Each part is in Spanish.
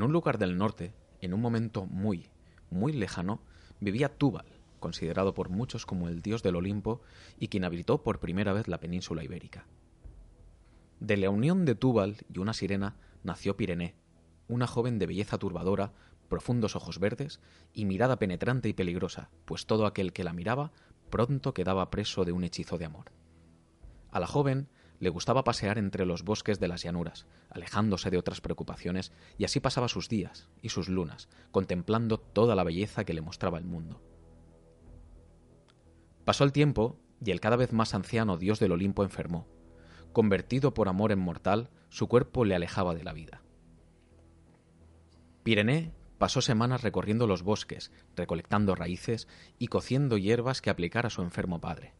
En un lugar del norte, en un momento muy, muy lejano, vivía Túbal, considerado por muchos como el dios del Olimpo y quien habitó por primera vez la península ibérica. De la unión de Túbal y una sirena nació Pirene, una joven de belleza turbadora, profundos ojos verdes y mirada penetrante y peligrosa, pues todo aquel que la miraba pronto quedaba preso de un hechizo de amor. A la joven le gustaba pasear entre los bosques de las llanuras, alejándose de otras preocupaciones, y así pasaba sus días y sus lunas, contemplando toda la belleza que le mostraba el mundo. Pasó el tiempo, y el cada vez más anciano dios del Olimpo enfermó. Convertido por amor en mortal, su cuerpo le alejaba de la vida. Pirené pasó semanas recorriendo los bosques, recolectando raíces y cociendo hierbas que aplicar a su enfermo padre.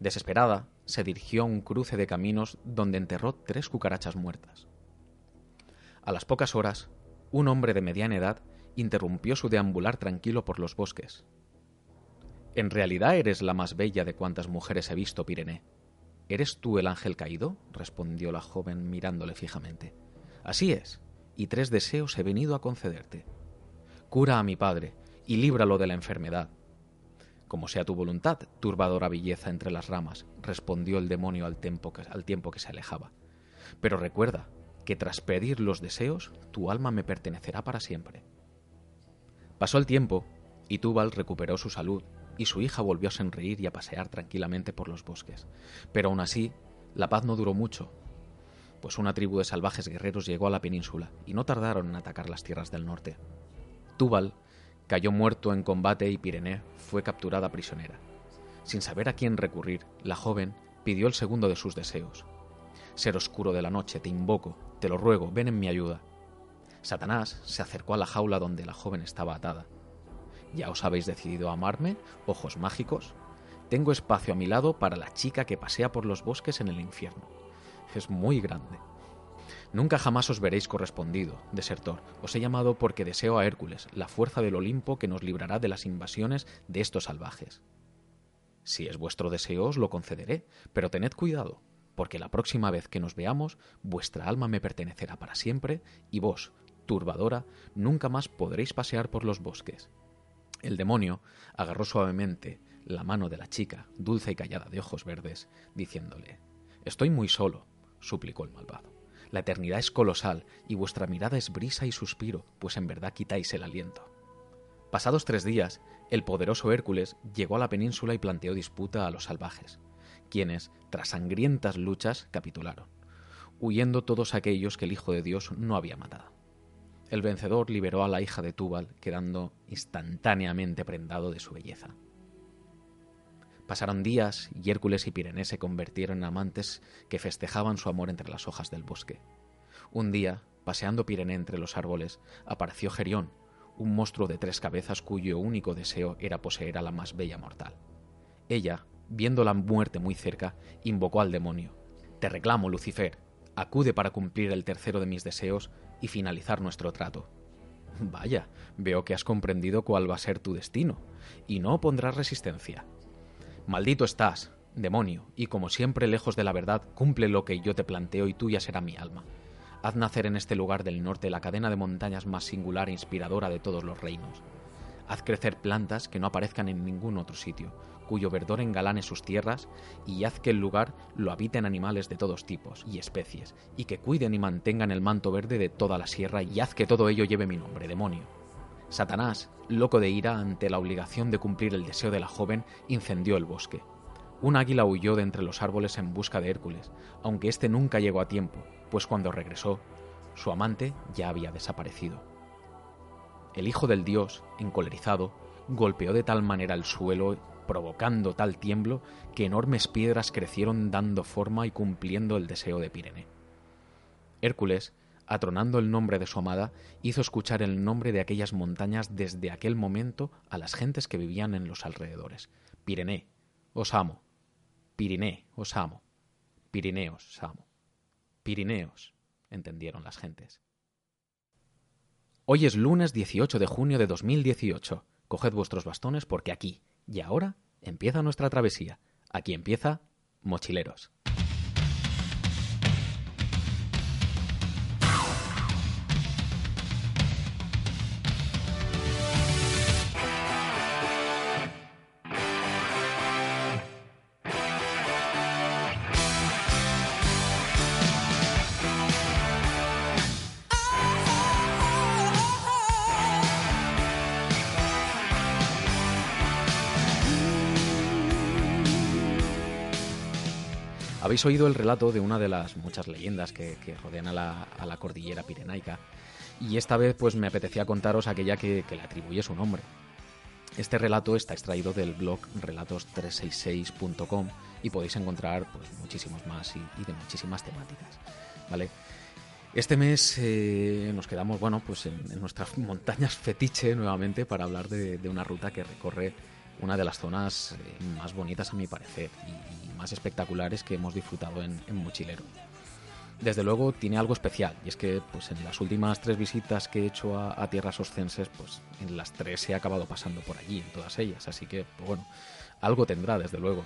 Desesperada, se dirigió a un cruce de caminos donde enterró tres cucarachas muertas. A las pocas horas, un hombre de mediana edad interrumpió su deambular tranquilo por los bosques. En realidad eres la más bella de cuantas mujeres he visto, Pirene. ¿Eres tú el ángel caído? respondió la joven mirándole fijamente. Así es, y tres deseos he venido a concederte. Cura a mi padre y líbralo de la enfermedad, como sea tu voluntad, turbadora belleza entre las ramas, respondió el demonio al tiempo, que, se alejaba. Pero recuerda que tras pedir los deseos, tu alma me pertenecerá para siempre. Pasó el tiempo, y Túbal recuperó su salud, y su hija volvió a sonreír y a pasear tranquilamente por los bosques. Pero aún así, la paz no duró mucho, pues una tribu de salvajes guerreros llegó a la península, y no tardaron en atacar las tierras del norte. Túbal Cayó muerto en combate y Pirene fue capturada prisionera. Sin saber a quién recurrir, la joven pidió el segundo de sus deseos. Ser oscuro de la noche, te invoco, te lo ruego, ven en mi ayuda. Satanás se acercó a la jaula donde la joven estaba atada. ¿Ya os habéis decidido a amarme, ojos mágicos? Tengo espacio a mi lado para la chica que pasea por los bosques en el infierno. Es muy grande. Nunca jamás os veréis correspondido, desertor. Os he llamado porque deseo a Hércules, la fuerza del Olimpo que nos librará de las invasiones de estos salvajes. Si es vuestro deseo, os lo concederé, pero tened cuidado, porque la próxima vez que nos veamos, vuestra alma me pertenecerá para siempre, y vos, turbadora, nunca más podréis pasear por los bosques. El demonio agarró suavemente la mano de la chica, dulce y callada de ojos verdes, diciéndole Estoy muy solo, suplicó el malvado. La eternidad es colosal y vuestra mirada es brisa y suspiro, pues en verdad quitáis el aliento. Pasados tres días, el poderoso Hércules llegó a la península y planteó disputa a los salvajes, quienes, tras sangrientas luchas, capitularon, huyendo todos aquellos que el Hijo de Dios no había matado. El vencedor liberó a la hija de Túbal, quedando instantáneamente prendado de su belleza. Pasaron días y Hércules y Pirene se convirtieron en amantes que festejaban su amor entre las hojas del bosque. Un día, paseando Pirene entre los árboles, apareció Gerión, un monstruo de tres cabezas cuyo único deseo era poseer a la más bella mortal. Ella, viendo la muerte muy cerca, invocó al demonio. Te reclamo, Lucifer, acude para cumplir el tercero de mis deseos y finalizar nuestro trato. Vaya, veo que has comprendido cuál va a ser tu destino, y no opondrás resistencia. Maldito estás, demonio, y como siempre lejos de la verdad, cumple lo que yo te planteo y tuya será mi alma. Haz nacer en este lugar del norte la cadena de montañas más singular e inspiradora de todos los reinos. Haz crecer plantas que no aparezcan en ningún otro sitio, cuyo verdor engalane sus tierras, y haz que el lugar lo habiten animales de todos tipos y especies, y que cuiden y mantengan el manto verde de toda la sierra, y haz que todo ello lleve mi nombre, demonio. Satanás, loco de ira ante la obligación de cumplir el deseo de la joven, incendió el bosque. Un águila huyó de entre los árboles en busca de Hércules, aunque éste nunca llegó a tiempo, pues cuando regresó, su amante ya había desaparecido. El hijo del dios, encolerizado, golpeó de tal manera el suelo, provocando tal tiemblo, que enormes piedras crecieron dando forma y cumpliendo el deseo de Pirene. Hércules, atronando el nombre de su amada, hizo escuchar el nombre de aquellas montañas desde aquel momento a las gentes que vivían en los alrededores. Pirene, os amo. Piriné, os amo. Pirineos, os amo. Pirineos, entendieron las gentes. Hoy es lunes 18 de junio de 2018. Coged vuestros bastones porque aquí y ahora empieza nuestra travesía. Aquí empieza Mochileros. Habéis oído el relato de una de las muchas leyendas que, rodean a la, cordillera pirenaica y esta vez pues me apetecía contaros aquella que, le atribuye su nombre. Este relato está extraído del blog relatos366.com y podéis encontrar pues, muchísimos más y, de muchísimas temáticas. ¿vale? Este mes eh, nos quedamos bueno, pues en, nuestras montañas fetiche nuevamente para hablar de, una ruta que recorre una de las zonas eh, más bonitas a mi parecer y, más espectaculares que hemos disfrutado en, Mochilero. Desde luego tiene algo especial y es que pues en las últimas tres visitas que he hecho a, tierras oscenses, pues en las tres he acabado pasando por allí, en todas ellas, así que pues, bueno, algo tendrá desde luego.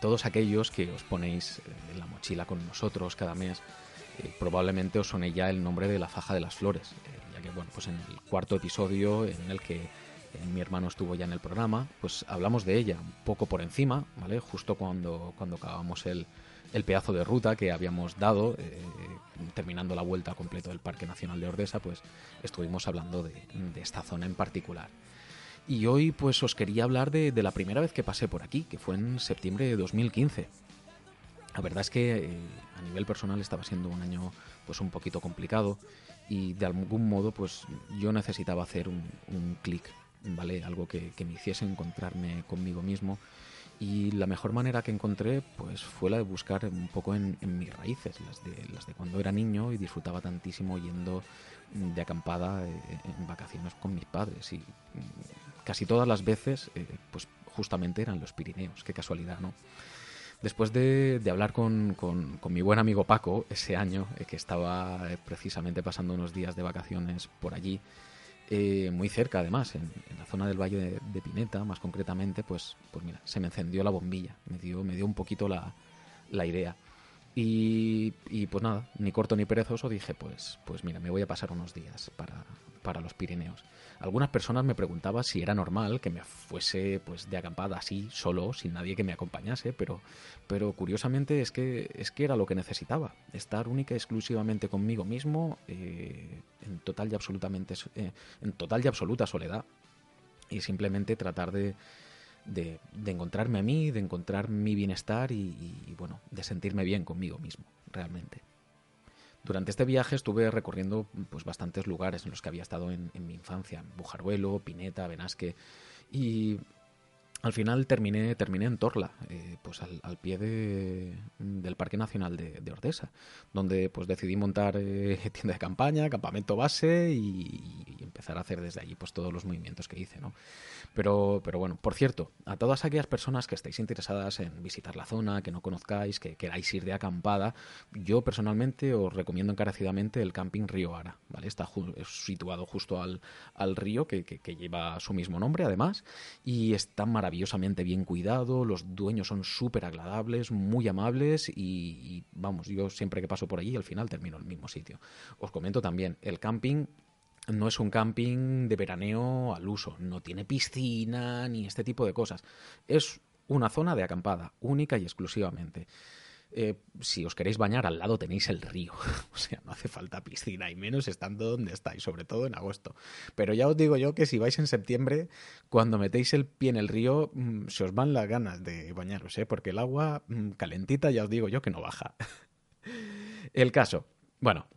Todos aquellos que os ponéis en la mochila con nosotros cada mes, eh, probablemente os suene ya el nombre de la faja de las flores, eh, ya que bueno, pues en el cuarto episodio en el que mi hermano estuvo ya en el programa, pues hablamos de ella un poco por encima, ¿vale? Justo cuando, cuando acabamos el, el pedazo de ruta que habíamos dado, eh, terminando la vuelta completa del Parque Nacional de Ordesa, pues estuvimos hablando de, esta zona en particular. Y hoy pues os quería hablar de, la primera vez que pasé por aquí, que fue en septiembre de 2015. La verdad es que eh, a nivel personal estaba siendo un año pues un poquito complicado y de algún modo pues yo necesitaba hacer un, un clic ¿vale? Algo que, me hiciese encontrarme conmigo mismo. Y la mejor manera que encontré pues fue la de buscar un poco en, mis raíces, las de, las de cuando era niño y disfrutaba tantísimo yendo de acampada eh, en vacaciones con mis padres. Y mm, casi todas las veces, eh, pues justamente eran los Pirineos, qué casualidad, ¿no? Después de, hablar con, con, mi buen amigo Paco ese año, eh, que estaba precisamente pasando unos días de vacaciones por allí, eh, muy cerca además, en, la zona del Valle de, Pineta, más concretamente, pues, pues mira, se me encendió la bombilla, me dio, me dio un poquito la, la idea. Y, y, pues nada, ni corto ni perezoso, dije, pues, pues mira, me voy a pasar unos días para, para los Pirineos. Algunas personas me preguntaban si era normal que me fuese pues de acampada así, solo, sin nadie que me acompañase, pero, pero curiosamente es que, es que era lo que necesitaba, estar única y exclusivamente conmigo mismo, eh, en, total y absolutamente, eh, en total y absoluta soledad, y simplemente tratar de, de, encontrarme a mí, de encontrar mi bienestar y, bueno, de sentirme bien conmigo mismo, realmente. Durante este viaje estuve recorriendo pues bastantes lugares en los que había estado en, mi infancia, Bujaruelo, Pineta, Benasque. Y al final terminé, terminé en Torla, eh, pues al, pie del Parque Nacional de, Ordesa, donde pues decidí montar eh, tienda de campaña, campamento base y, y, empezar a hacer desde allí pues todos los movimientos que hice, ¿no? Pero, pero bueno, por cierto, a todas aquellas personas que estéis interesadas en visitar la zona, que no conozcáis, que queráis ir de acampada, yo personalmente os recomiendo encarecidamente el camping Río Ara, ¿vale? Está situado justo al, al río que, que, lleva su mismo nombre además y está maravillosamente bien cuidado, los dueños son súper agradables, muy amables y, vamos, yo siempre que paso por allí al final termino en el mismo sitio. Os comento también, el camping no es un camping de veraneo al uso, no tiene piscina ni este tipo de cosas. Es una zona de acampada, única y exclusivamente. Eh, si os queréis bañar, al lado tenéis el río. o sea, no hace falta piscina, y menos estando donde estáis, sobre todo en agosto. Pero ya os digo yo que si vais en septiembre, cuando metéis el pie en el río, mm, se os van las ganas de bañaros, ¿eh? porque el agua mm, calentita ya os digo yo que no baja. el caso, bueno,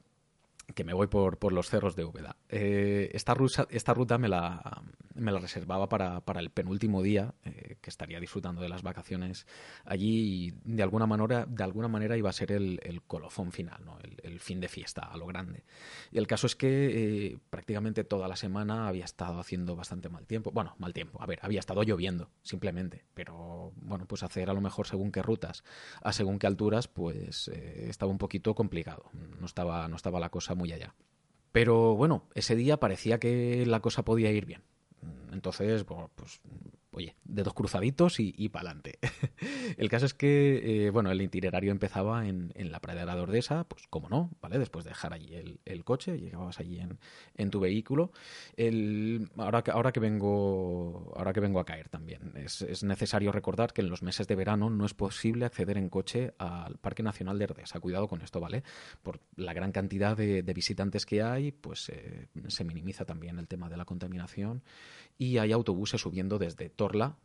que me voy por, por los cerros de Úbeda. Eh, esta, ruta, esta ruta me la, me la reservaba para, para el penúltimo día, eh, que estaría disfrutando de las vacaciones allí y de alguna manera, de alguna manera iba a ser el, el colofón final, ¿no? el, el, fin de fiesta a lo grande. Y el caso es que eh, prácticamente toda la semana había estado haciendo bastante mal tiempo. Bueno, mal tiempo, a ver, había estado lloviendo, simplemente, pero bueno, pues hacer a lo mejor según qué rutas, a según qué alturas, pues eh, estaba un poquito complicado, no estaba, no estaba la cosa muy Pero bueno, ese día parecía que la cosa podía ir bien. Entonces, pues oye, de dos cruzaditos y, y para adelante. el caso es que, eh, bueno, el itinerario empezaba en, en, la pradera de Ordesa, pues como no, ¿vale? Después de dejar allí el, el coche, llegabas allí en, en tu vehículo. El, ahora, que, ahora, que vengo, ahora que vengo a caer también, es, es, necesario recordar que en los meses de verano no es posible acceder en coche al Parque Nacional de Ordesa. Cuidado con esto, ¿vale? Por la gran cantidad de, visitantes que hay, pues eh, se minimiza también el tema de la contaminación y hay autobuses subiendo desde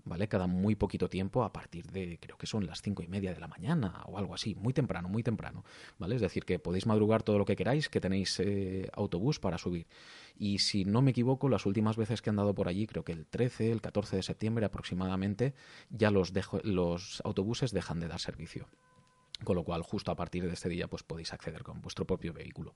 ¿vale? Cada muy poquito tiempo, a partir de, creo que son las cinco y media de la mañana o algo así, muy temprano, muy temprano, ¿vale? Es decir, que podéis madrugar todo lo que queráis, que tenéis eh, autobús para subir. Y si no me equivoco, las últimas veces que han dado por allí, creo que el 13, el 14 de septiembre aproximadamente, ya los, dejo, los autobuses dejan de dar servicio. Con lo cual, justo a partir de este día, pues podéis acceder con vuestro propio vehículo.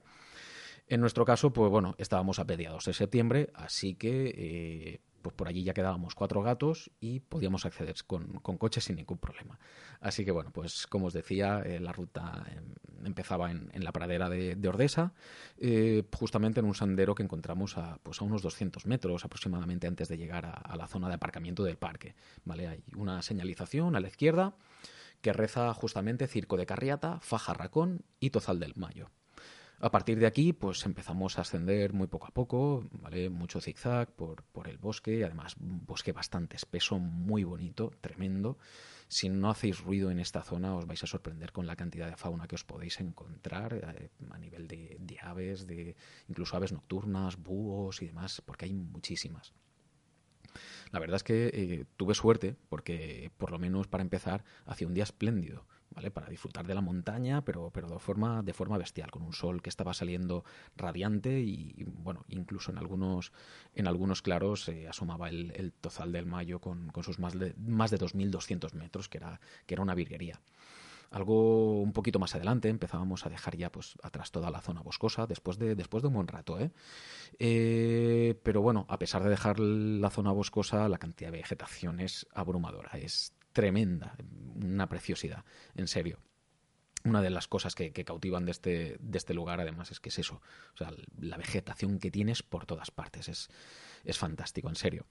En nuestro caso, pues bueno, estábamos a mediados de septiembre, así que eh, pues por allí ya quedábamos cuatro gatos y podíamos acceder con, con coche sin ningún problema. Así que bueno, pues como os decía, eh, la ruta eh, empezaba en, la pradera de, de Ordesa, eh, justamente en un sendero que encontramos a, pues a unos 200 metros aproximadamente antes de llegar a, la zona de aparcamiento del parque. ¿vale? Hay una señalización a la izquierda que reza justamente Circo de Carriata, Faja Racón y Tozal del Mayo. A partir de aquí, pues empezamos a ascender muy poco a poco, ¿vale? Mucho zigzag por, por el bosque, además un bosque bastante espeso, muy bonito, tremendo. Si no hacéis ruido en esta zona, os vais a sorprender con la cantidad de fauna que os podéis encontrar eh, a nivel de, de aves, de incluso aves nocturnas, búhos y demás, porque hay muchísimas. La verdad es que eh, tuve suerte porque, por lo menos para empezar, hacía un día espléndido. ¿Vale? Para disfrutar de la montaña, pero, pero de, forma, de forma bestial, con un sol que estaba saliendo radiante y, bueno, incluso en algunos, en algunos claros eh, asomaba el, el, tozal del Mayo con, con sus más de, más de 2.200 metros, que era, que era una virguería. Algo un poquito más adelante empezábamos a dejar ya pues atrás toda la zona boscosa después de, después de un buen rato. ¿eh? Eh, pero bueno, a pesar de dejar la zona boscosa, la cantidad de vegetación es abrumadora, es tremenda, una preciosidad, en serio. Una de las cosas que, cautivan de este, de este, lugar, además, es que es eso. O sea, la vegetación que tienes por todas partes. Es, es fantástico, en serio.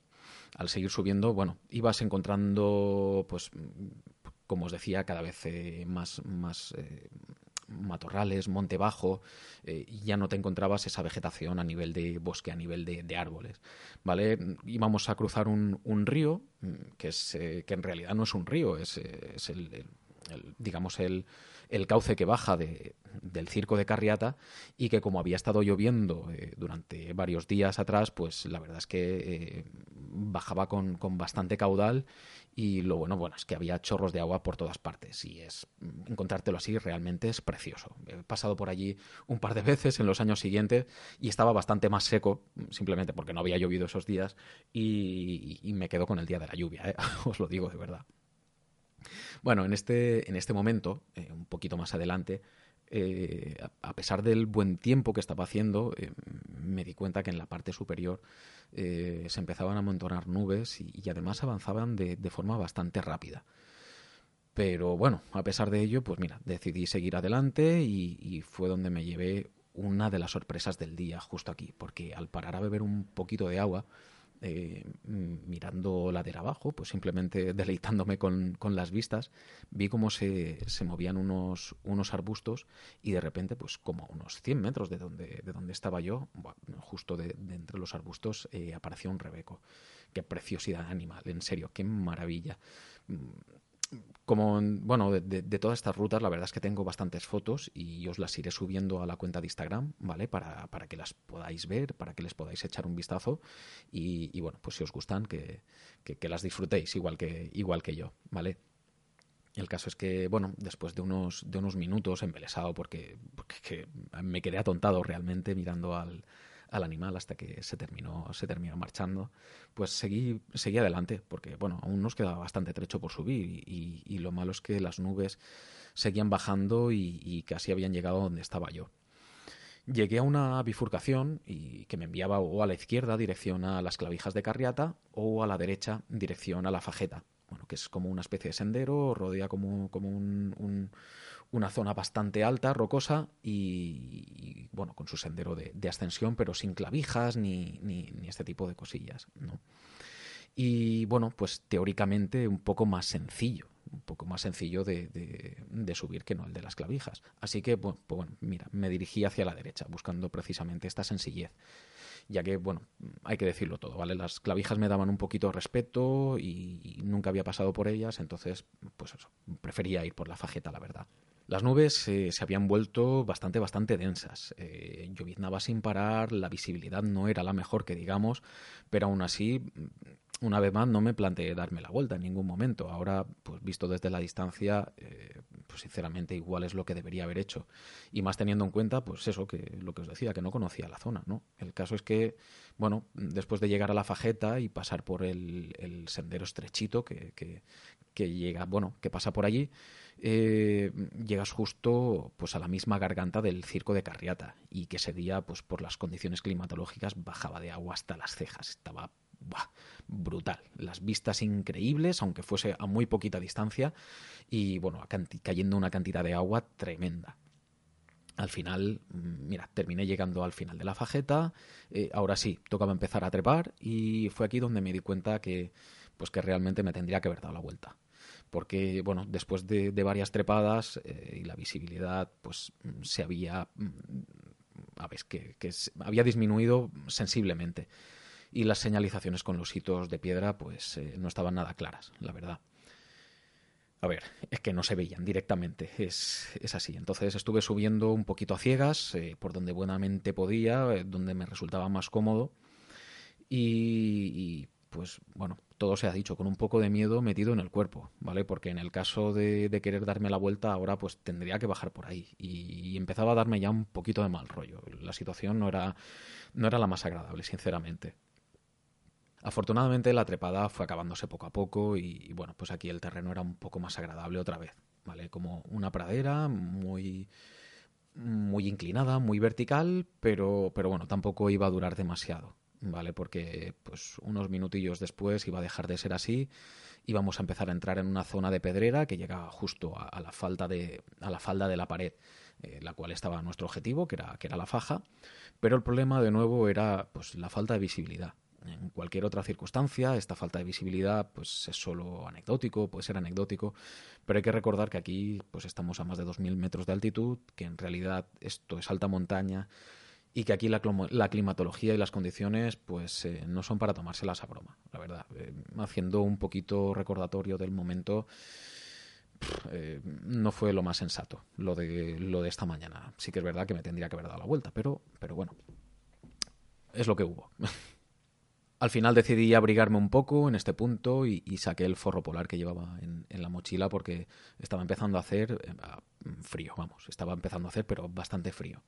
Al seguir subiendo, bueno, ibas encontrando, pues, como os decía, cada vez eh, más, más eh, matorrales, monte bajo, eh, y ya no te encontrabas esa vegetación a nivel de bosque, a nivel de, árboles, ¿vale? Íbamos a cruzar un, un río, que, es, eh, que en realidad no es un río, es, es el, digamos, el, el cauce que baja de, del circo de Carriata y que como había estado lloviendo eh, durante varios días atrás, pues la verdad es que eh, bajaba con, con, bastante caudal y lo bueno, bueno, es que había chorros de agua por todas partes y es encontrártelo así realmente es precioso. He pasado por allí un par de veces en los años siguientes y estaba bastante más seco, simplemente porque no había llovido esos días y, me quedo con el día de la lluvia, ¿eh? os lo digo de verdad. Bueno, en este, en este momento, eh, un poquito más adelante, eh, a, pesar del buen tiempo que estaba haciendo, eh, me di cuenta que en la parte superior eh, se empezaban a amontonar nubes y, además avanzaban de, de, forma bastante rápida. Pero bueno, a pesar de ello, pues mira, decidí seguir adelante y, y fue donde me llevé una de las sorpresas del día justo aquí, porque al parar a beber un poquito de agua, eh, mirando ladera abajo, pues simplemente deleitándome con, con las vistas, vi cómo se, se, movían unos, unos arbustos y de repente, pues como a unos 100 metros de donde, de donde estaba yo, justo de, de, entre los arbustos, eh, apareció un rebeco. Qué preciosidad animal, en serio, qué maravilla como, bueno, de, todas estas rutas, la verdad es que tengo bastantes fotos y os las iré subiendo a la cuenta de Instagram, ¿vale? Para, para que las podáis ver, para que les podáis echar un vistazo y, bueno, pues si os gustan, que, que, que, las disfrutéis igual que, igual que yo, ¿vale? El caso es que, bueno, después de unos, de unos minutos embelesado, porque, porque me quedé atontado realmente mirando al, al animal hasta que se terminó, se terminó marchando, pues seguí, seguí adelante, porque bueno, aún nos quedaba bastante trecho por subir y, lo malo es que las nubes seguían bajando y, casi habían llegado donde estaba yo. Llegué a una bifurcación y que me enviaba o a la izquierda dirección a las clavijas de Carriata o a la derecha dirección a la Fajeta, bueno, que es como una especie de sendero, rodea como, como un una zona bastante alta, rocosa y, bueno, con su sendero de, ascensión, pero sin clavijas ni, ni, este tipo de cosillas. Y bueno, pues teóricamente un poco más sencillo, un poco más sencillo de, de, subir que no el de las clavijas. Así que, bueno, pues, bueno, mira, me dirigí hacia la derecha, buscando precisamente esta sencillez. Ya que, bueno, hay que decirlo todo, ¿vale? Las clavijas me daban un poquito de respeto y nunca había pasado por ellas, entonces, pues eso, prefería ir por la fajeta, la verdad. Las nubes eh, se habían vuelto bastante, bastante densas. Eh, lloviznaba sin parar, la visibilidad no era la mejor que digamos, pero aún así, una vez más, no me planteé darme la vuelta en ningún momento. Ahora, pues visto desde la distancia, eh, pues sinceramente igual es lo que debería haber hecho. Y más teniendo en cuenta, pues eso, que lo que os decía, que no conocía la zona, ¿no? El caso es que, bueno, después de llegar a la fajeta y pasar por el, sendero estrechito que, que llega, bueno, que pasa por allí, eh, llegas justo pues a la misma garganta del circo de Carriata y que ese día pues por las condiciones climatológicas bajaba de agua hasta las cejas. Estaba brutal. Las vistas increíbles aunque fuese a muy poquita distancia y bueno cayendo una cantidad de agua tremenda. Al final, mm, mira, terminé llegando al final de la fajeta. Eh, ahora sí, tocaba empezar a trepar y fue aquí donde me di cuenta que, pues que realmente me tendría que haber dado la vuelta porque bueno, después de, varias trepadas eh, y la visibilidad pues se había mm, a ver, que, había disminuido sensiblemente y las señalizaciones con los hitos de piedra pues eh, no estaban nada claras, la verdad. A ver, es que no se veían directamente, es, es así. Entonces estuve subiendo un poquito a ciegas, eh, por donde buenamente podía, donde me resultaba más cómodo. Y, pues bueno, todo se ha dicho, con un poco de miedo metido en el cuerpo, ¿vale? Porque en el caso de, de querer darme la vuelta ahora, pues tendría que bajar por ahí. Y, empezaba a darme ya un poquito de mal rollo. La situación no era, no era la más agradable, sinceramente. Afortunadamente la trepada fue acabándose poco a poco y, y, bueno, pues aquí el terreno era un poco más agradable otra vez, ¿vale? Como una pradera muy muy inclinada, muy vertical, pero, pero bueno, tampoco iba a durar demasiado. ¿Vale? Porque pues unos minutillos después iba a dejar de ser así, íbamos a empezar a entrar en una zona de pedrera que llegaba justo a, a la falda de a la falda de la pared, eh, la cual estaba nuestro objetivo, que era que era la faja, pero el problema de nuevo era pues la falta de visibilidad. En cualquier otra circunstancia, esta falta de visibilidad pues es solo anecdótico, puede ser anecdótico, pero hay que recordar que aquí pues estamos a más de 2.000 metros de altitud, que en realidad esto es alta montaña, y que aquí la, climatología y las condiciones pues eh, no son para tomárselas a broma, la verdad. Eh, haciendo un poquito recordatorio del momento, eh, no fue lo más sensato lo de, lo de esta mañana. Sí que es verdad que me tendría que haber dado la vuelta, pero, pero bueno, es lo que hubo. Al final decidí abrigarme un poco en este punto y, saqué el forro polar que llevaba en, la mochila porque estaba empezando a hacer frío, vamos, estaba empezando a hacer pero bastante frío.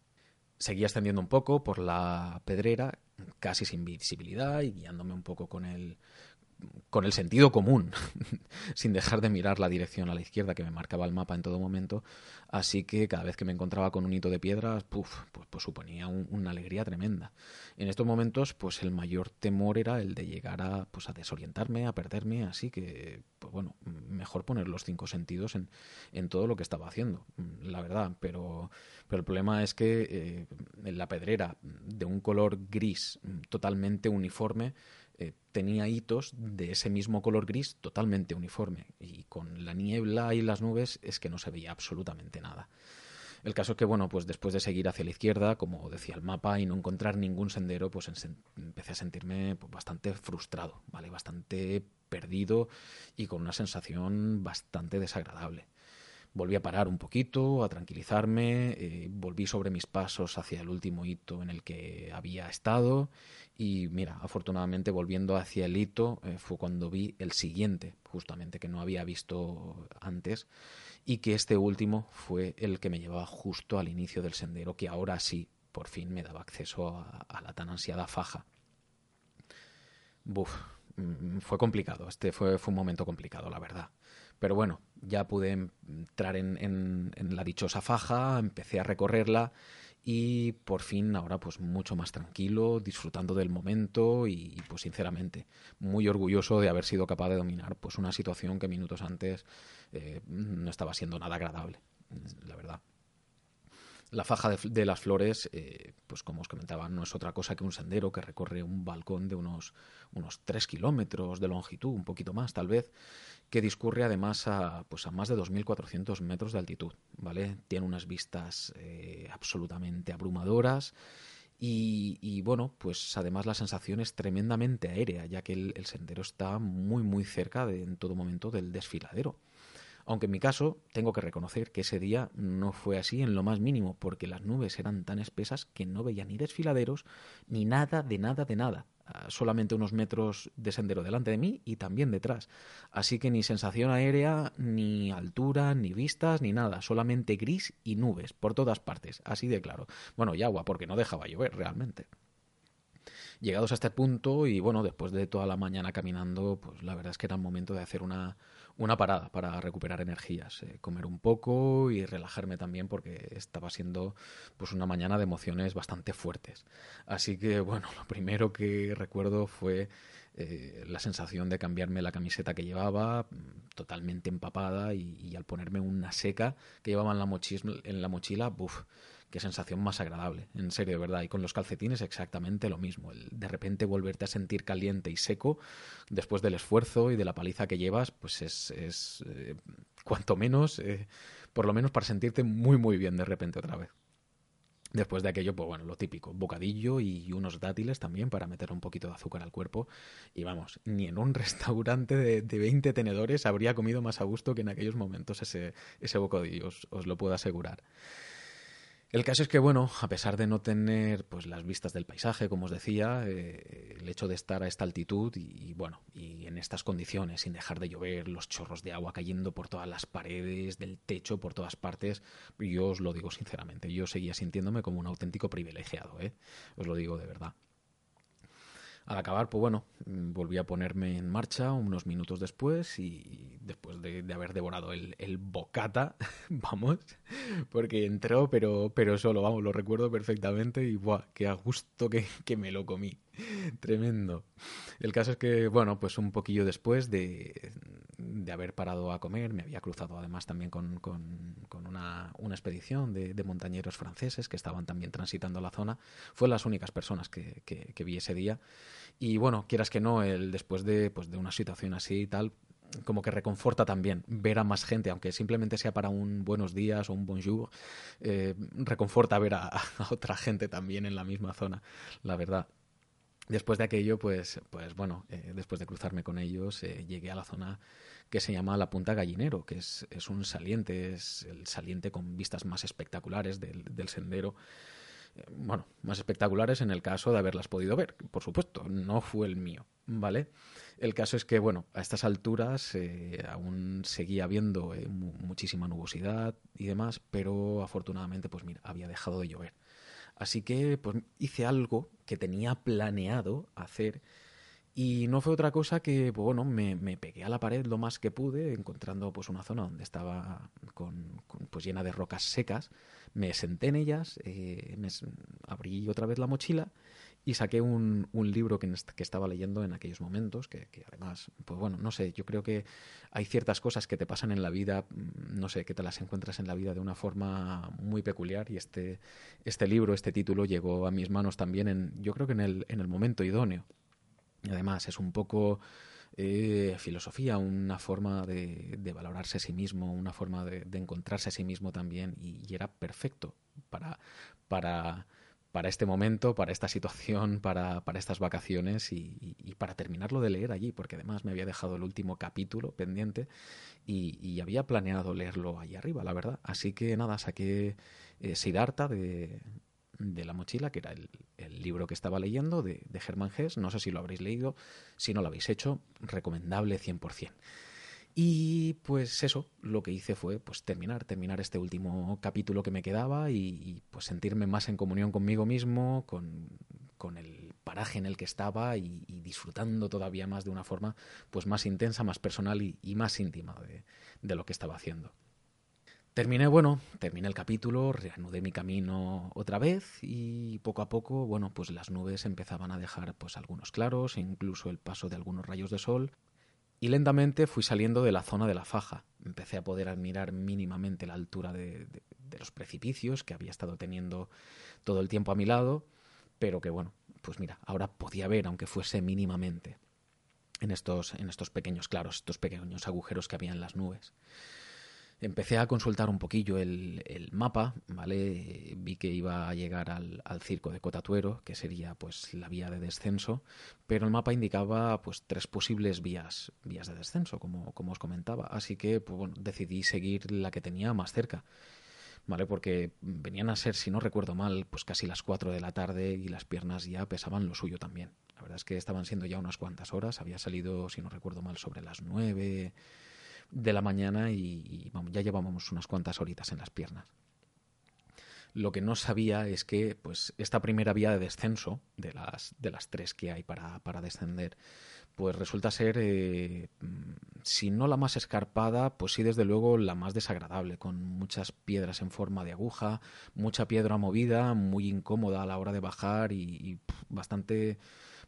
Seguía extendiendo un poco por la pedrera, casi sin visibilidad y guiándome un poco con el, con el sentido común, sin dejar de mirar la dirección a la izquierda que me marcaba el mapa en todo momento. Así que cada vez que me encontraba con un hito de piedras, puff, pues, pues suponía un, una alegría tremenda. En estos momentos, pues el mayor temor era el de llegar a, pues, a desorientarme, a perderme, así que, pues bueno, mejor poner los cinco sentidos en, en todo lo que estaba haciendo, la verdad. Pero, pero el problema es que eh, en la pedrera de un color gris totalmente uniforme, eh, tenía hitos de ese mismo color gris totalmente uniforme y con la niebla y las nubes es que no se veía absolutamente nada. El caso es que, bueno, pues después de seguir hacia la izquierda, como decía el mapa, y no encontrar ningún sendero, pues empecé a sentirme pues, bastante frustrado, ¿vale? Bastante perdido y con una sensación bastante desagradable. Volví a parar un poquito, a tranquilizarme, eh, volví sobre mis pasos hacia el último hito en el que había estado Y mira, afortunadamente volviendo hacia el hito eh, fue cuando vi el siguiente, justamente que no había visto antes, y que este último fue el que me llevaba justo al inicio del sendero, que ahora sí, por fin me daba acceso a, la tan ansiada faja. Buf, mm, fue complicado, este fue, fue un momento complicado, la verdad. Pero bueno, ya pude entrar en, la dichosa faja, empecé a recorrerla y por fin ahora pues mucho más tranquilo, disfrutando del momento y pues sinceramente muy orgulloso de haber sido capaz de dominar pues una situación que minutos antes eh, no estaba siendo nada agradable, la verdad. La faja de, las flores, eh, pues como os comentaba, no es otra cosa que un sendero que recorre un balcón de unos, unos 3 kilómetros de longitud, un poquito más tal vez, que discurre además a, pues a más de 2.400 metros de altitud, ¿vale? Tiene unas vistas eh, absolutamente abrumadoras y, bueno, pues además la sensación es tremendamente aérea, ya que el, el sendero está muy muy cerca de, en todo momento del desfiladero. Aunque en mi caso tengo que reconocer que ese día no fue así en lo más mínimo, porque las nubes eran tan espesas que no veía ni desfiladeros ni nada de nada de nada. Solamente unos metros de sendero delante de mí y también detrás. Así que ni sensación aérea, ni altura, ni vistas, ni nada. Solamente gris y nubes por todas partes. Así de claro. Bueno, y agua, porque no dejaba llover realmente. Llegados a este punto y bueno, después de toda la mañana caminando, pues la verdad es que era el momento de hacer una, una parada para recuperar energías, eh, comer un poco y relajarme también porque estaba siendo pues una mañana de emociones bastante fuertes. Así que bueno, lo primero que recuerdo fue eh, la sensación de cambiarme la camiseta que llevaba, mm, totalmente empapada, y, al ponerme una seca que llevaba en la, en la mochila, buf, qué sensación más agradable, en serio, de verdad. Y con los calcetines exactamente lo mismo. El de repente volverte a sentir caliente y seco después del esfuerzo y de la paliza que llevas, pues es, es eh, cuanto menos, eh, por lo menos para sentirte muy, muy bien de repente otra vez. Después de aquello, pues bueno, lo típico, bocadillo y unos dátiles también para meter un poquito de azúcar al cuerpo. Y vamos, ni en un restaurante de, de 20 tenedores habría comido más a gusto que en aquellos momentos ese, ese bocadillo, os lo puedo asegurar. El caso es que, bueno, a pesar de no tener pues las vistas del paisaje, como os decía, eh, el hecho de estar a esta altitud y, bueno, y en estas condiciones, sin dejar de llover, los chorros de agua cayendo por todas las paredes, del techo, por todas partes, yo os lo digo sinceramente, yo seguía sintiéndome como un auténtico privilegiado, ¿eh? Os lo digo de verdad. Al acabar, pues bueno, mm, volví a ponerme en marcha unos minutos después y después de, haber devorado el, el, bocata, vamos, porque entró, pero, pero solo, vamos, lo recuerdo perfectamente y ¡buah! ¡Qué a gusto que, que me lo comí! Tremendo. El caso es que, bueno, pues un poquillo después de, de haber parado a comer, me había cruzado además también con, con, una, una, expedición de, de, montañeros franceses que estaban también transitando la zona. Fue las únicas personas que, que, vi ese día. Y bueno, quieras que no, el, después de, pues, de una situación así y tal, como que reconforta también ver a más gente, aunque simplemente sea para un buenos días o un bonjour, eh, reconforta ver a, a, otra gente también en la misma zona, la verdad. Después de aquello, pues, pues bueno, eh, después de cruzarme con ellos, eh, llegué a la zona que se llama la Punta Gallinero, que es, es, un saliente, es el saliente con vistas más espectaculares del, del sendero. Eh, bueno, más espectaculares en el caso de haberlas podido ver, por supuesto, no fue el mío, ¿vale? El caso es que, bueno, a estas alturas eh, aún seguía habiendo eh, muchísima nubosidad y demás, pero afortunadamente, pues mira, había dejado de llover. Así que pues hice algo que tenía planeado hacer y no fue otra cosa que, pues, bueno, me, pegué a la pared lo más que pude, encontrando pues una zona donde estaba con, pues llena de rocas secas. Me senté en ellas, eh, me abrí otra vez la mochila y saqué un, libro que, estaba leyendo en aquellos momentos, que, que, además, pues bueno, no sé, yo creo que hay ciertas cosas que te pasan en la vida, mm, no sé, que te las encuentras en la vida de una forma muy peculiar y este, este libro, este título llegó a mis manos también en, yo creo que en el, en el momento idóneo. Además es un poco eh, filosofía, una forma de, valorarse a sí mismo, una forma de, encontrarse a sí mismo también y, era perfecto para... para para este momento, para esta situación, para, para estas vacaciones y, y, para terminarlo de leer allí, porque además me había dejado el último capítulo pendiente y, y había planeado leerlo allí arriba, la verdad. Así que nada, saqué eh, Siddhartha de, de la mochila, que era el, libro que estaba leyendo de, de Hermann Hesse. No sé si lo habréis leído, si no lo habéis hecho, recomendable 100%. Y pues eso, lo que hice fue pues terminar, terminar este último capítulo que me quedaba y, pues sentirme más en comunión conmigo mismo, con, con el paraje en el que estaba y, disfrutando todavía más de una forma pues más intensa, más personal y, más íntima de, de, lo que estaba haciendo. Terminé, bueno, terminé el capítulo, reanudé mi camino otra vez y poco a poco, bueno, pues las nubes empezaban a dejar pues algunos claros e incluso el paso de algunos rayos de sol y lentamente fui saliendo de la zona de la faja. Empecé a poder admirar mínimamente la altura de, los precipicios que había estado teniendo todo el tiempo a mi lado, pero que bueno, pues mira, ahora podía ver, aunque fuese mínimamente, en estos, en estos pequeños claros, estos pequeños agujeros que había en las nubes empecé a consultar un poquillo el, el, mapa, ¿vale? Vi que iba a llegar al, al, circo de Cotatuero, que sería pues la vía de descenso, pero el mapa indicaba pues tres posibles vías, vías de descenso, como, como os comentaba. Así que pues, bueno, decidí seguir la que tenía más cerca. ¿Vale? Porque venían a ser, si no recuerdo mal, pues casi las cuatro de la tarde y las piernas ya pesaban lo suyo también. La verdad es que estaban siendo ya unas cuantas horas. Había salido, si no recuerdo mal, sobre las nueve, de la mañana y, ya llevábamos unas cuantas horitas en las piernas. Lo que no sabía es que pues esta primera vía de descenso, de las, de las tres que hay para, para descender, pues resulta ser, eh, si no la más escarpada, pues sí desde luego la más desagradable, con muchas piedras en forma de aguja, mucha piedra movida, muy incómoda a la hora de bajar y, bastante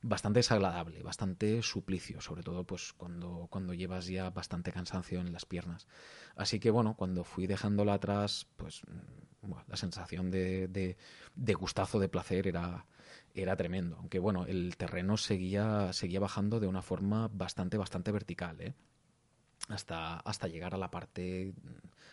bastante desagradable, bastante suplicio, sobre todo pues cuando, cuando llevas ya bastante cansancio en las piernas. Así que bueno, cuando fui dejándola atrás, pues mm, la sensación de, de, gustazo, de placer era, era tremendo. Aunque bueno, el terreno seguía, seguía bajando de una forma bastante, bastante vertical, ¿eh? Hasta, hasta llegar a la parte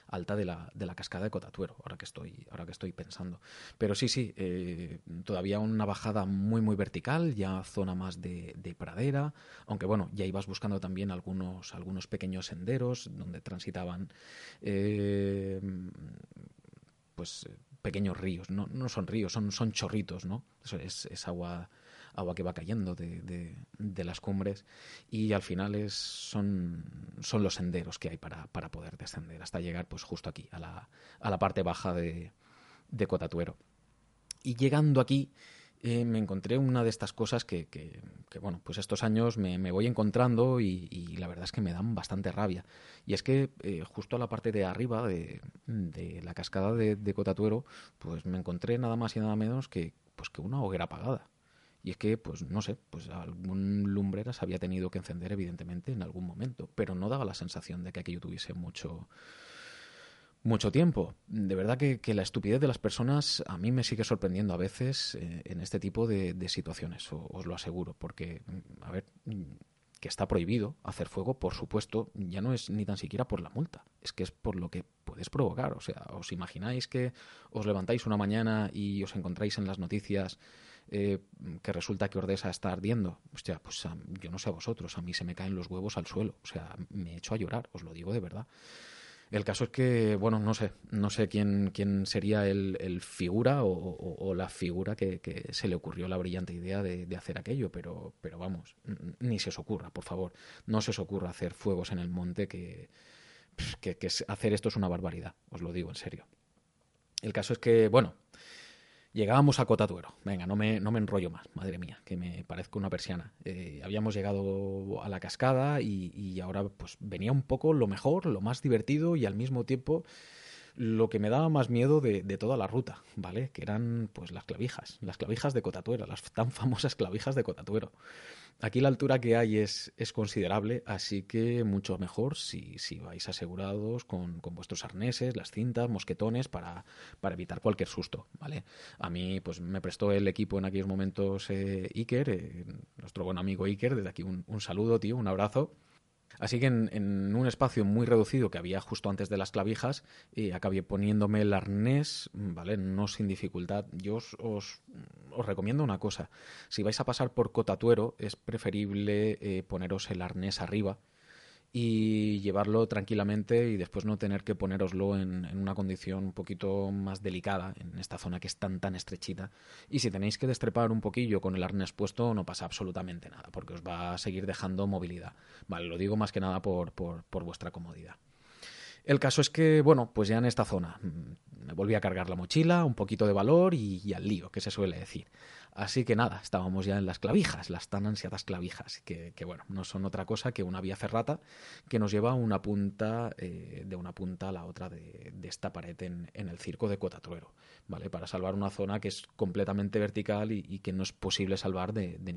alta de la, de la cascada de Cotatuero, ahora que estoy, ahora que estoy pensando. Pero sí, sí, eh, todavía una bajada muy, muy vertical, ya zona más de, de, pradera, aunque bueno, ya ibas buscando también algunos, algunos pequeños senderos donde transitaban eh, pues pequeños ríos, no, no son ríos, son, son chorritos, ¿no? Es agua agua que va cayendo de, las cumbres y al final es, son, son los senderos que hay para, para, poder descender hasta llegar pues justo aquí, a la, a la parte baja de, de Cotatuero. Y llegando aquí eh, me encontré una de estas cosas que, que, bueno, pues estos años me, me voy encontrando y, la verdad es que me dan bastante rabia. Y es que eh, justo a la parte de arriba de, de la cascada de, de, Cotatuero, pues me encontré nada más y nada menos que, pues que una hoguera apagada. Y es que, pues no sé, pues algún lumbreras había tenido que encender, evidentemente, en algún momento, pero no daba la sensación de que aquello tuviese mucho, mucho tiempo. De verdad que, la estupidez de las personas a mí me sigue sorprendiendo a veces eh, en este tipo de, situaciones, os lo aseguro, porque, a ver, que está prohibido hacer fuego, por supuesto, ya no es ni tan siquiera por la multa, es que es por lo que puedes provocar. O sea, ¿os imagináis que os levantáis una mañana y os encontráis en las noticias eh, que resulta que Ordesa está ardiendo. Hostia, pues yo no sé a vosotros, a mí se me caen los huevos al suelo. O sea, me echo a llorar, os lo digo de verdad. El caso es que, bueno, no sé, no sé quién, quién sería el, el figura o, la figura que, se le ocurrió la brillante idea de, de, hacer aquello, pero, pero vamos, ni se os ocurra, por favor, no se os ocurra hacer fuegos en el monte, que, que, que hacer esto es una barbaridad, os lo digo en serio. El caso es que, bueno, Llegábamos a Cotatuero. Venga, no me, no me enrollo más, madre mía, que me parezco una persiana. Eh, habíamos llegado a la cascada y, y, ahora pues venía un poco lo mejor, lo más divertido y al mismo tiempo lo que me daba más miedo de, de, toda la ruta, ¿vale? Que eran pues las clavijas, las clavijas de Cotatuero, las tan famosas clavijas de Cotatuero. Aquí la altura que hay es, es considerable, así que mucho mejor si, si vais asegurados con, con, vuestros arneses, las cintas, mosquetones, para, para, evitar cualquier susto, ¿vale? A mí pues me prestó el equipo en aquellos momentos eh, Iker, eh, nuestro buen amigo Iker, desde aquí un, un saludo, tío, un abrazo. Así que en, en, un espacio muy reducido que había justo antes de las clavijas, eh, acabé poniéndome el arnés, ¿vale? No sin dificultad. Yo os, os, os, recomiendo una cosa. Si vais a pasar por Cotatuero, es preferible eh, poneros el arnés arriba y llevarlo tranquilamente y después no tener que poneroslo en, en, una condición un poquito más delicada en esta zona que es tan tan estrechita. Y si tenéis que destrepar un poquillo con el arnés puesto, no pasa absolutamente nada, porque os va a seguir dejando movilidad. Vale, lo digo más que nada por, por, por vuestra comodidad. El caso es que, bueno, pues ya en esta zona mm, me volví a cargar la mochila, un poquito de valor y, y al lío, que se suele decir. Así que nada, estábamos ya en las clavijas, las tan ansiadas clavijas, que, bueno, no son otra cosa que una vía ferrata que nos lleva una punta, eh, de una punta a la otra de, de esta pared en, en, el circo de Cotatruero, ¿vale? Para salvar una zona que es completamente vertical y, que no es posible salvar de, de,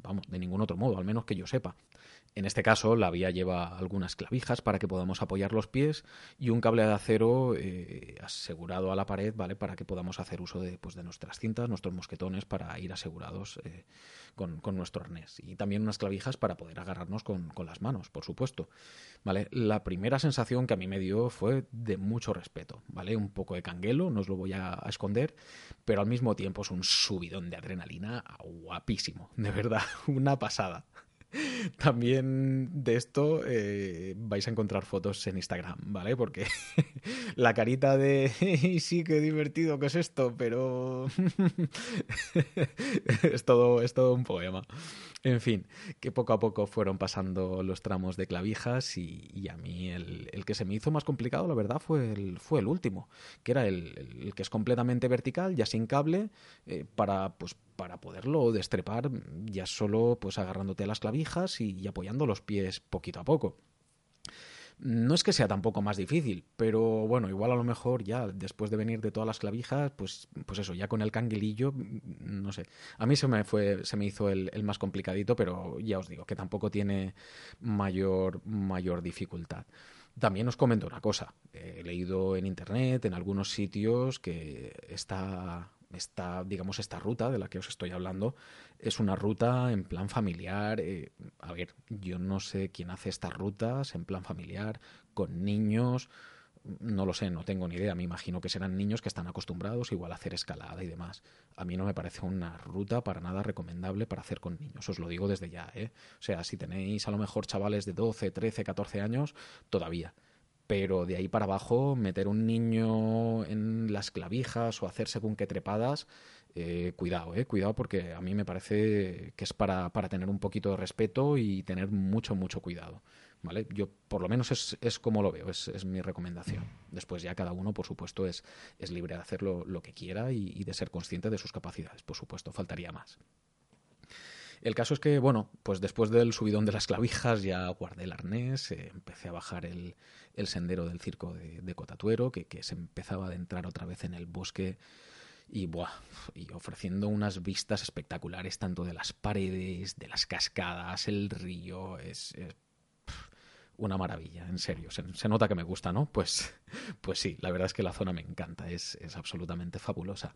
vamos, de ningún otro modo, al menos que yo sepa. En este caso, la vía lleva algunas clavijas para que podamos apoyar los pies y un cable de acero eh, asegurado a la pared, ¿vale? Para que podamos hacer uso de, pues, de nuestras cintas, nuestros mosquetones, para ir asegurados eh, con, con, nuestro arnés. Y también unas clavijas para poder agarrarnos con, con, las manos, por supuesto. ¿Vale? La primera sensación que a mí me dio fue de mucho respeto, ¿vale? Un poco de canguelo, no os lo voy a, a esconder, pero al mismo tiempo es un subidón de adrenalina guapísimo, de verdad, una pasada. También de esto eh, vais a encontrar fotos en Instagram, ¿vale? Porque la carita de sí, qué divertido que es esto, pero es, todo, es todo un poema. En fin, que poco a poco fueron pasando los tramos de clavijas y, y a mí el, el, que se me hizo más complicado, la verdad, fue el, fue el último, que era el, que es completamente vertical, ya sin cable, eh, para, pues, para poderlo destrepar ya solo pues agarrándote a las clavijas y apoyando los pies poquito a poco. No es que sea tampoco más difícil, pero bueno, igual a lo mejor ya después de venir de todas las clavijas, pues, pues eso, ya con el canguilillo, no sé. A mí se me fue, se me hizo el, el más complicadito, pero ya os digo que tampoco tiene mayor, mayor dificultad. También os comento una cosa. He leído en internet, en algunos sitios, que esta, esta, digamos, esta ruta de la que os estoy hablando es una ruta en plan familiar. Eh, a ver, yo no sé quién hace estas rutas en plan familiar, con niños. No lo sé, no tengo ni idea. Me imagino que serán niños que están acostumbrados igual a hacer escalada y demás. A mí no me parece una ruta para nada recomendable para hacer con niños. Os lo digo desde ya, ¿eh? O sea, si tenéis a lo mejor chavales de 12, 13, 14 años, todavía pero de ahí para abajo meter un niño en las clavijas o hacer según qué trepadas, eh, cuidado, eh, cuidado porque a mí me parece que es para, para, tener un poquito de respeto y tener mucho, mucho cuidado. ¿Vale? Yo por lo menos es, es como lo veo, es, es, mi recomendación. Después ya cada uno, por supuesto, es, es libre de hacer lo, que quiera y, y de ser consciente de sus capacidades, por supuesto, faltaría más. El caso es que, bueno, pues después del subidón de las clavijas ya guardé el arnés, eh, empecé a bajar el, el, sendero del circo de, Cotatuero, que, que, se empezaba a adentrar otra vez en el bosque y, buah, y ofreciendo unas vistas espectaculares tanto de las paredes, de las cascadas, el río, es, es una maravilla, en serio. Se, se, nota que me gusta, ¿no? Pues, pues sí, la verdad es que la zona me encanta, es, es absolutamente fabulosa.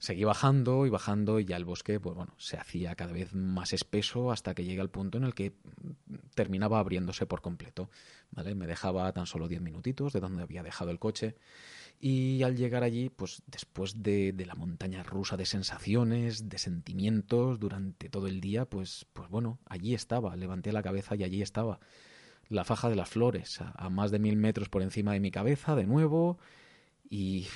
Seguí bajando y bajando y ya el bosque, pues bueno, se hacía cada vez más espeso hasta que llega el punto en el que terminaba abriéndose por completo. ¿vale? Me dejaba tan solo 10 minutitos de donde había dejado el coche y al llegar allí, pues después de, de, la montaña rusa de sensaciones, de sentimientos durante todo el día, pues, pues bueno, allí estaba, levanté la cabeza y allí estaba la faja de las flores, a más de mil metros por encima de mi cabeza, de nuevo, y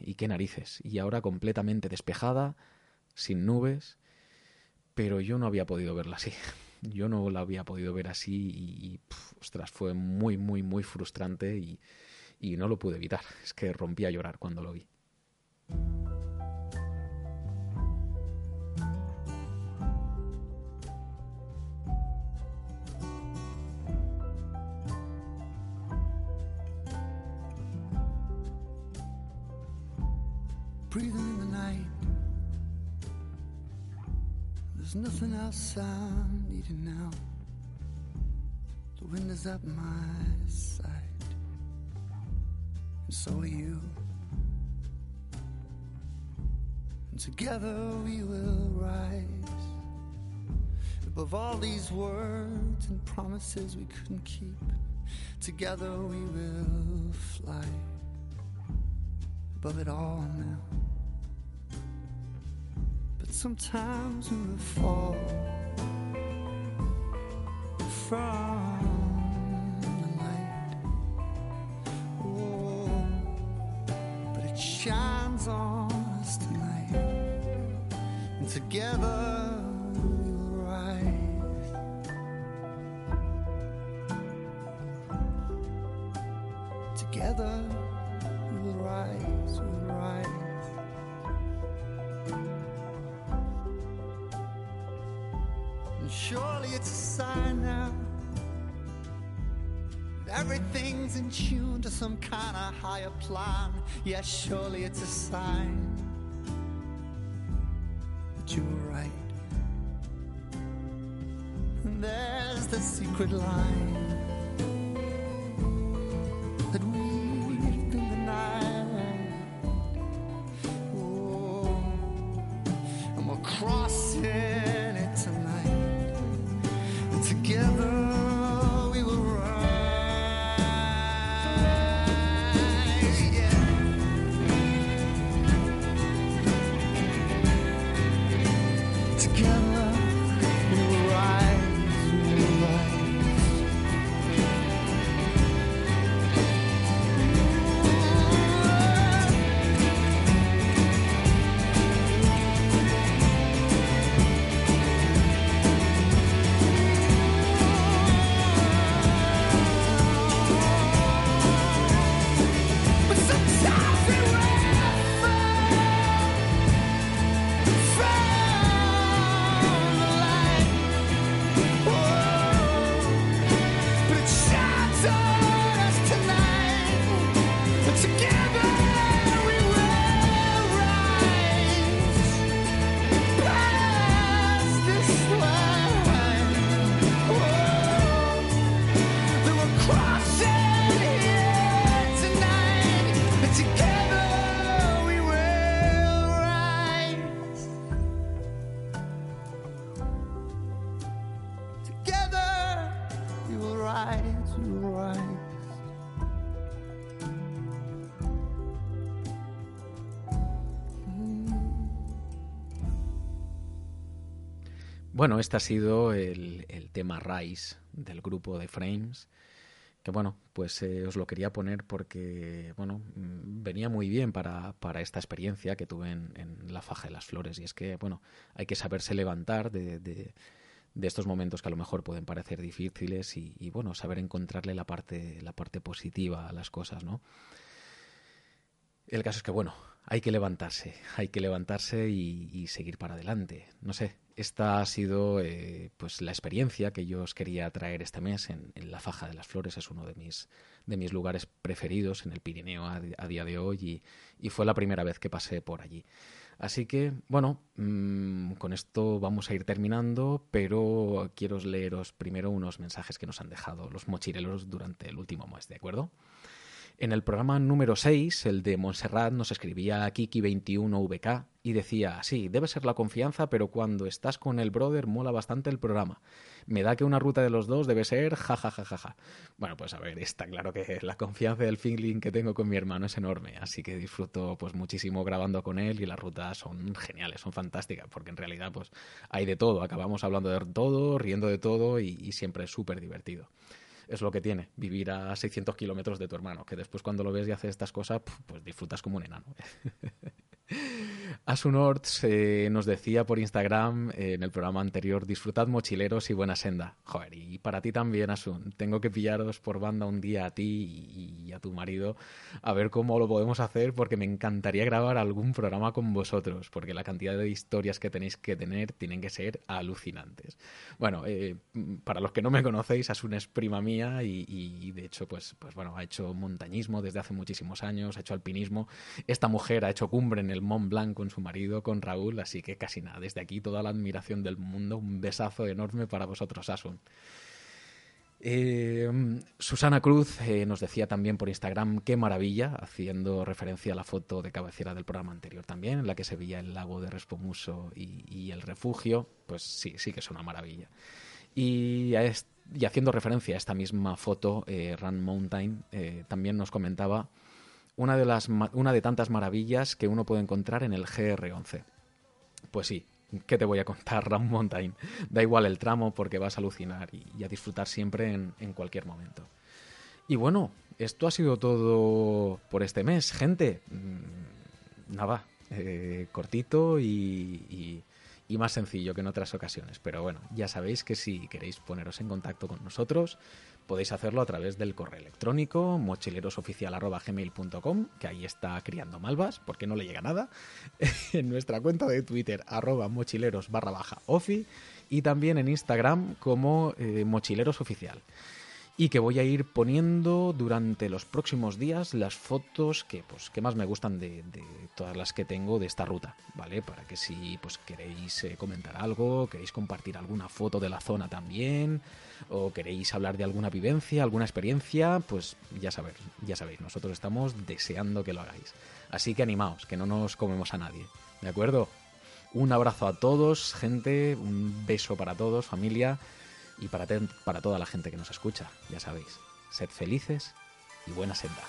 y qué narices. Y ahora completamente despejada, sin nubes, pero yo no había podido verla así. Yo no la había podido ver así y, y ostras, fue muy, muy, muy frustrante y, y no lo pude evitar. Es que rompí a llorar cuando lo vi. Breathing in the night. There's nothing else I'm needing now. The wind is at my side, and so are you. And together we will rise above all these words and promises we couldn't keep. Together we will fly above it all now sometimes in the fall from the light. Oh, but it shines on us tonight, and together. Plan. Yes, surely it's a sign that you were right. And there's the secret line Bueno, este ha sido el, tema Rise del grupo de Frames. Que bueno, pues eh, os lo quería poner porque, bueno, mm, venía muy bien para, para esta experiencia que tuve en, la faja de las flores. Y es que, bueno, hay que saberse levantar de, de- estos momentos que a lo mejor pueden parecer difíciles y, bueno, saber encontrarle la parte, la parte positiva a las cosas, ¿no? El caso es que, bueno, hay que levantarse, hay que levantarse y seguir para adelante. No sé, esta ha sido eh, pues la experiencia que yo os quería traer este mes en, la Faja de las Flores. Es uno de mis, de mis lugares preferidos en el Pirineo a, día de hoy y, y fue la primera vez que pasé por allí. Así que, bueno, mm, con esto vamos a ir terminando, pero quiero leeros primero unos mensajes que nos han dejado los mochileros durante el último mes, ¿de acuerdo? En el programa número 6, el de Montserrat, nos escribía Kiki21VK y decía, sí, debe ser la confianza, pero cuando estás con el brother mola bastante el programa. Me da que una ruta de los dos debe ser jajajajaja. Bueno, pues a ver, está claro que la confianza y el feeling que tengo con mi hermano es enorme, así que disfruto pues muchísimo grabando con él y las rutas son geniales, son fantásticas, porque en realidad pues hay de todo, acabamos hablando de todo, riendo de todo y, y siempre es súper divertido es lo que tiene vivir a 600 kilómetros de tu hermano, que después cuando lo ves y hace estas cosas, pues disfrutas como un enano. Asunort eh, nos decía por Instagram eh, en el programa anterior, disfrutad mochileros y buena senda. Joder, y para ti también, Asun. Tengo que pillaros por banda un día a ti y, a tu marido a ver cómo lo podemos hacer porque me encantaría grabar algún programa con vosotros, porque la cantidad de historias que tenéis que tener tienen que ser alucinantes. Bueno, eh, para los que no me conocéis, Asun es prima mía y, y, de hecho, pues, pues bueno, ha hecho montañismo desde hace muchísimos años, ha hecho alpinismo. Esta mujer ha hecho cumbre en el Mont Blanc con su marido, con Raúl, así que casi nada. Desde aquí toda la admiración del mundo, un besazo enorme para vosotros, Asun. Eh, Susana Cruz eh, nos decía también por Instagram qué maravilla, haciendo referencia a la foto de cabecera del programa anterior también, en la que se veía el lago de Respomuso y, el refugio. Pues sí, sí que es una maravilla. Y haciendo referencia a esta misma foto, eh, Run Mountain eh, también nos comentaba una de, las, una de tantas maravillas que uno puede encontrar en el GR11. Pues sí, ¿qué te voy a contar, Run Mountain? Da igual el tramo porque vas a alucinar y, y a disfrutar siempre en, cualquier momento. Y bueno, esto ha sido todo por este mes, gente. Mm, nada, eh, cortito y, y, más sencillo que en otras ocasiones. Pero bueno, ya sabéis que si queréis poneros en contacto con nosotros, podéis hacerlo a través del correo electrónico mochilerosoficial.gmail.com, que ahí está criando malvas, porque no le llega nada, en nuestra cuenta de Twitter, arroba mochileros barra baja ofi, y también en Instagram como eh, mochilerosoficial y que voy a ir poniendo durante los próximos días las fotos que, pues, que más me gustan de, todas las que tengo de esta ruta, ¿vale? Para que si pues, queréis eh, comentar algo, queréis compartir alguna foto de la zona también, o queréis hablar de alguna vivencia, alguna experiencia, pues ya sabéis, ya sabéis, nosotros estamos deseando que lo hagáis. Así que animaos, que no nos comemos a nadie, ¿de acuerdo? Un abrazo a todos, gente, un beso para todos, familia y para, para toda la gente que nos escucha, ya sabéis, sed felices y buena senda.